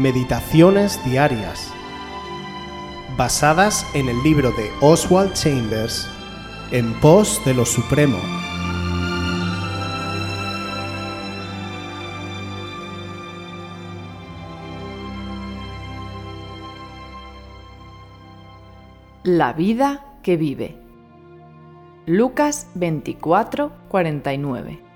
Meditaciones Diarias, basadas en el libro de Oswald Chambers, En pos de lo Supremo. La vida que vive. Lucas 24, 49.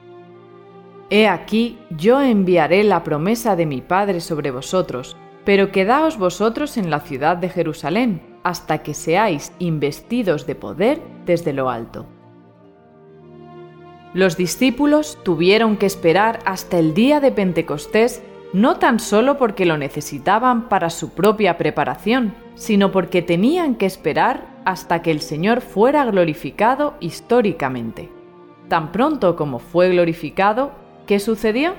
He aquí, yo enviaré la promesa de mi Padre sobre vosotros, pero quedaos vosotros en la ciudad de Jerusalén, hasta que seáis investidos de poder desde lo alto. Los discípulos tuvieron que esperar hasta el día de Pentecostés no tan solo porque lo necesitaban para su propia preparación, sino porque tenían que esperar hasta que el Señor fuera glorificado históricamente. Tan pronto como fue glorificado, ¿qué sucedió?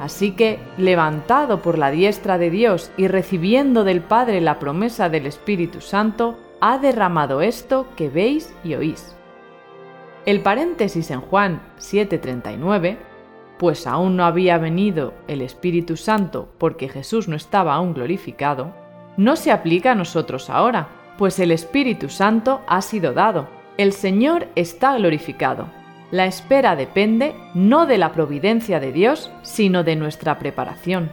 Así que, levantado por la diestra de Dios y recibiendo del Padre la promesa del Espíritu Santo, ha derramado esto que veis y oís. El paréntesis en Juan 7:39, pues aún no había venido el Espíritu Santo porque Jesús no estaba aún glorificado, no se aplica a nosotros ahora, pues el Espíritu Santo ha sido dado, el Señor está glorificado. La espera depende no de la providencia de Dios, sino de nuestra preparación.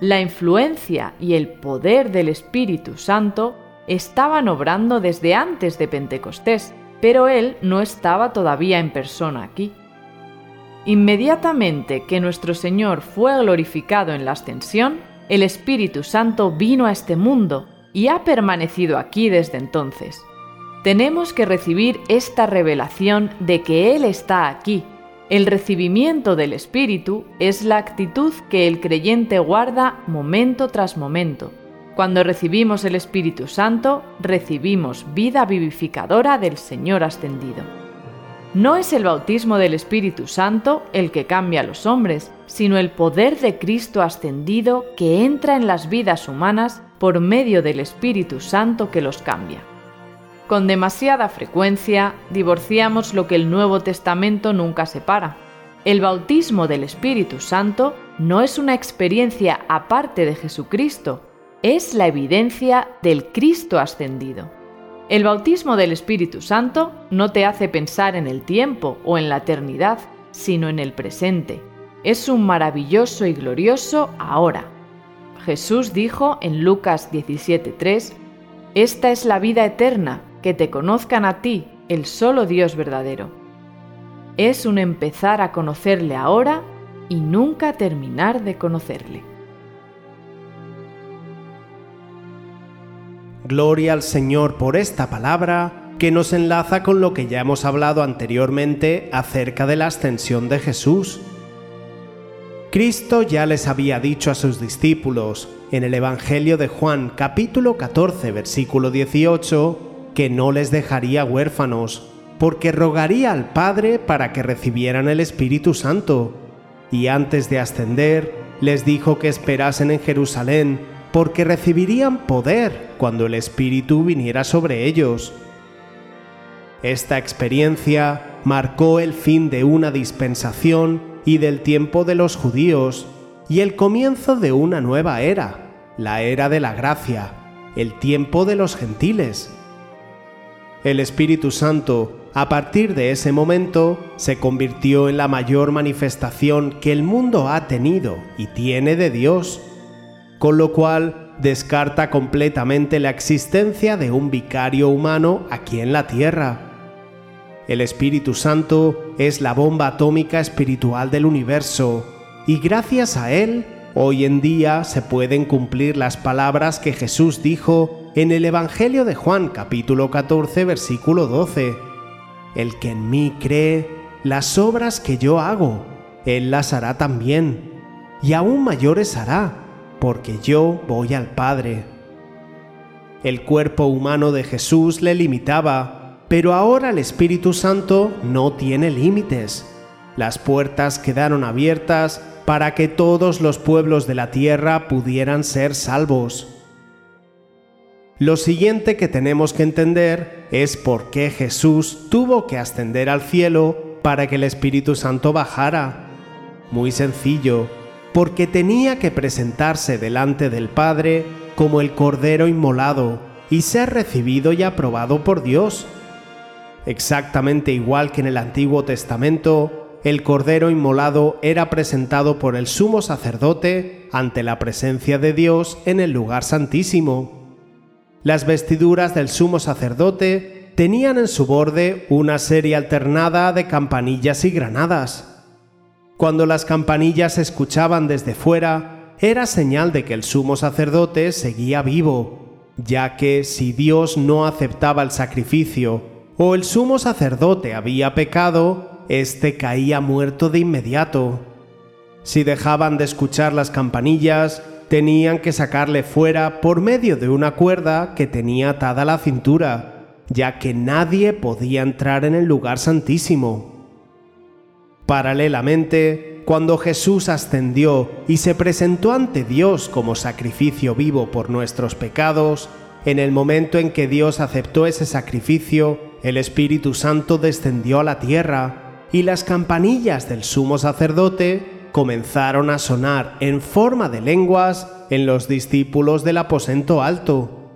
La influencia y el poder del Espíritu Santo estaban obrando desde antes de Pentecostés, pero Él no estaba todavía en persona aquí. Inmediatamente que nuestro Señor fue glorificado en la ascensión, el Espíritu Santo vino a este mundo y ha permanecido aquí desde entonces. Tenemos que recibir esta revelación de que Él está aquí. El recibimiento del Espíritu es la actitud que el creyente guarda momento tras momento. Cuando recibimos el Espíritu Santo, recibimos vida vivificadora del Señor ascendido. No es el bautismo del Espíritu Santo el que cambia a los hombres, sino el poder de Cristo ascendido que entra en las vidas humanas por medio del Espíritu Santo que los cambia. Con demasiada frecuencia divorciamos lo que el Nuevo Testamento nunca separa. El bautismo del Espíritu Santo no es una experiencia aparte de Jesucristo, es la evidencia del Cristo ascendido. El bautismo del Espíritu Santo no te hace pensar en el tiempo o en la eternidad, sino en el presente. Es un maravilloso y glorioso ahora. Jesús dijo en Lucas 17:3, Esta es la vida eterna, que te conozcan a ti, el solo Dios verdadero. Es un empezar a conocerle ahora y nunca terminar de conocerle. Gloria al Señor por esta palabra que nos enlaza con lo que ya hemos hablado anteriormente acerca de la ascensión de Jesús. Cristo ya les había dicho a sus discípulos en el Evangelio de Juan capítulo 14 versículo 18 que no les dejaría huérfanos, porque rogaría al Padre para que recibieran el Espíritu Santo. Y antes de ascender, les dijo que esperasen en Jerusalén, porque recibirían poder cuando el Espíritu viniera sobre ellos. Esta experiencia marcó el fin de una dispensación y del tiempo de los judíos, y el comienzo de una nueva era, la era de la gracia, el tiempo de los gentiles. El Espíritu Santo, a partir de ese momento, se convirtió en la mayor manifestación que el mundo ha tenido y tiene de Dios, con lo cual descarta completamente la existencia de un vicario humano aquí en la tierra. El Espíritu Santo es la bomba atómica espiritual del universo, y gracias a él, hoy en día se pueden cumplir las palabras que Jesús dijo en el Evangelio de Juan capítulo 14 versículo 12. El que en mí cree, las obras que yo hago, él las hará también, y aún mayores hará, porque yo voy al Padre. El cuerpo humano de Jesús le limitaba, pero ahora el Espíritu Santo no tiene límites. Las puertas quedaron abiertas para que todos los pueblos de la tierra pudieran ser salvos. Lo siguiente que tenemos que entender es por qué Jesús tuvo que ascender al cielo para que el Espíritu Santo bajara. Muy sencillo, porque tenía que presentarse delante del Padre como el Cordero inmolado y ser recibido y aprobado por Dios. Exactamente igual que en el Antiguo Testamento, el Cordero inmolado era presentado por el sumo sacerdote ante la presencia de Dios en el lugar santísimo. Las vestiduras del sumo sacerdote tenían en su borde una serie alternada de campanillas y granadas. Cuando las campanillas se escuchaban desde fuera, era señal de que el sumo sacerdote seguía vivo, ya que si Dios no aceptaba el sacrificio o el sumo sacerdote había pecado, éste caía muerto de inmediato. Si dejaban de escuchar las campanillas, tenían que sacarle fuera por medio de una cuerda que tenía atada la cintura, ya que nadie podía entrar en el lugar santísimo. Paralelamente, cuando Jesús ascendió y se presentó ante Dios como sacrificio vivo por nuestros pecados, en el momento en que Dios aceptó ese sacrificio, el Espíritu Santo descendió a la tierra y las campanillas del sumo sacerdote comenzaron a sonar en forma de lenguas en los discípulos del aposento alto.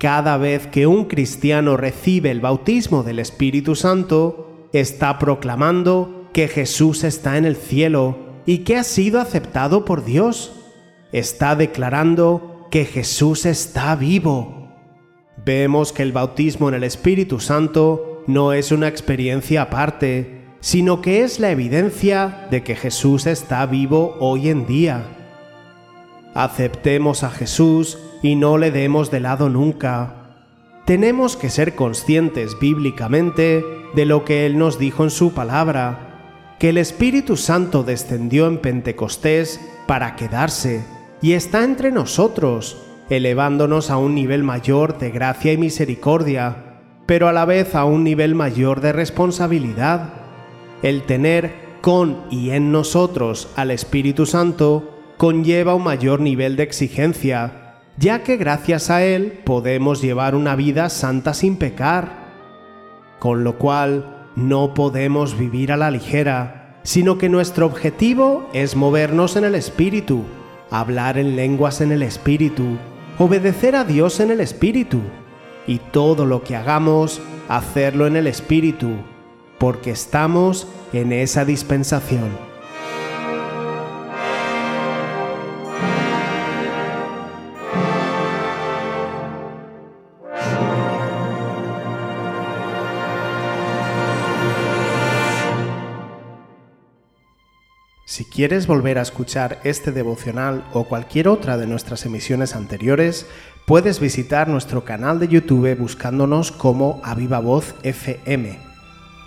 Cada vez que un cristiano recibe el bautismo del Espíritu Santo, está proclamando que Jesús está en el cielo y que ha sido aceptado por Dios. Está declarando que Jesús está vivo. Vemos que el bautismo en el Espíritu Santo no es una experiencia aparte, sino que es la evidencia de que Jesús está vivo hoy en día. Aceptemos a Jesús y no le demos de lado nunca. Tenemos que ser conscientes bíblicamente de lo que Él nos dijo en su palabra que el Espíritu Santo descendió en Pentecostés para quedarse y está entre nosotros, elevándonos a un nivel mayor de gracia y misericordia, pero a la vez a un nivel mayor de responsabilidad. El tener con y en nosotros al Espíritu Santo conlleva un mayor nivel de exigencia, ya que gracias a Él podemos llevar una vida santa sin pecar. Con lo cual, no podemos vivir a la ligera, sino que nuestro objetivo es movernos en el Espíritu, hablar en lenguas en el Espíritu, obedecer a Dios en el Espíritu, y todo lo que hagamos, hacerlo en el Espíritu, porque estamos en esa dispensación. Si quieres volver a escuchar este devocional o cualquier otra de nuestras emisiones anteriores, puedes visitar nuestro canal de YouTube buscándonos como Aviva Voz FM.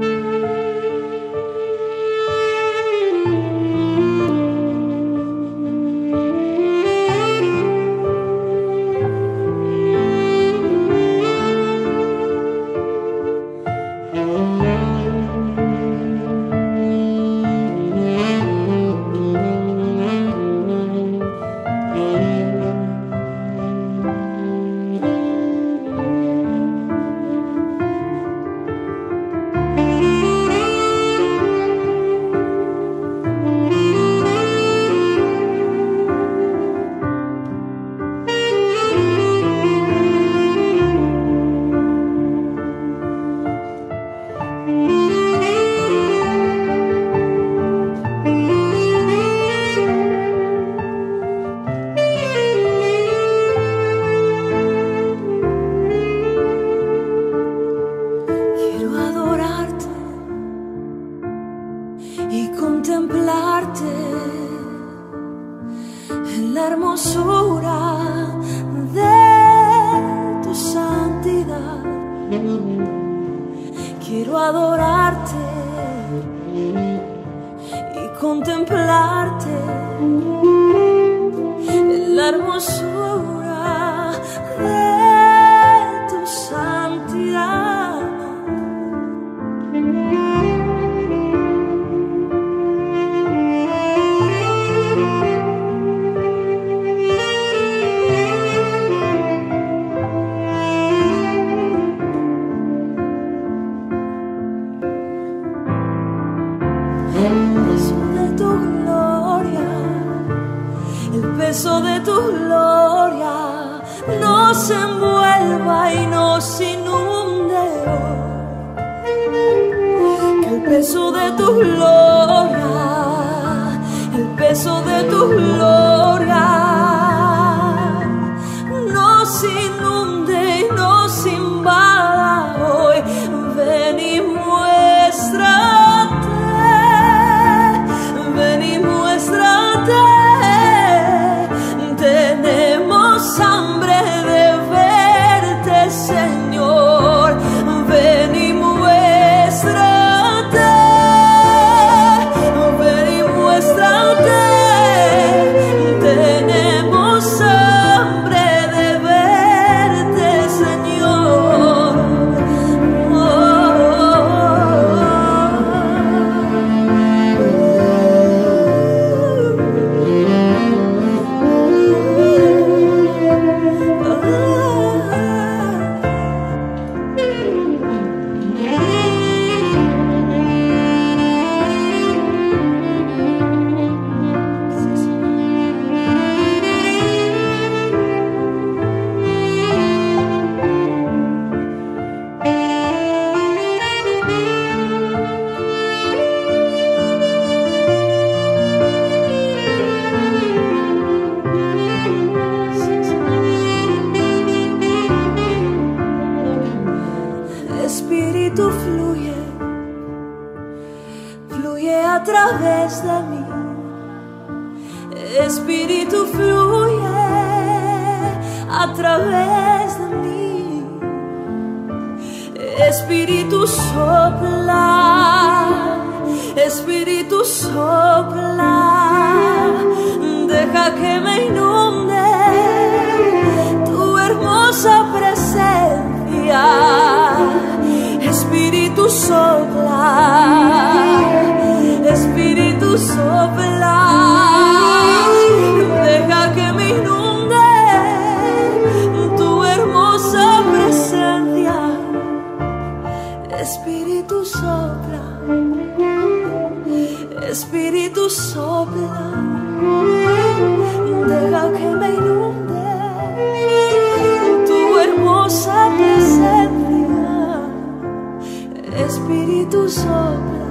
hermosura de en la hermosura de tu santidad. Peso de tu gloria nos envuelva y nos inunde. Que el peso de tu gloria, el peso de tu gloria través de mí. Espíritu fluye a través de mí. Espíritu sopla, Espíritu sopla, deja que me inunde tu hermosa presencia. Espíritu sopla soplar. Deja que me inunde tu hermosa presencia. Espíritu sopla, Espíritu sopla. Deja que me inunde tu hermosa presencia. Espíritu sopla.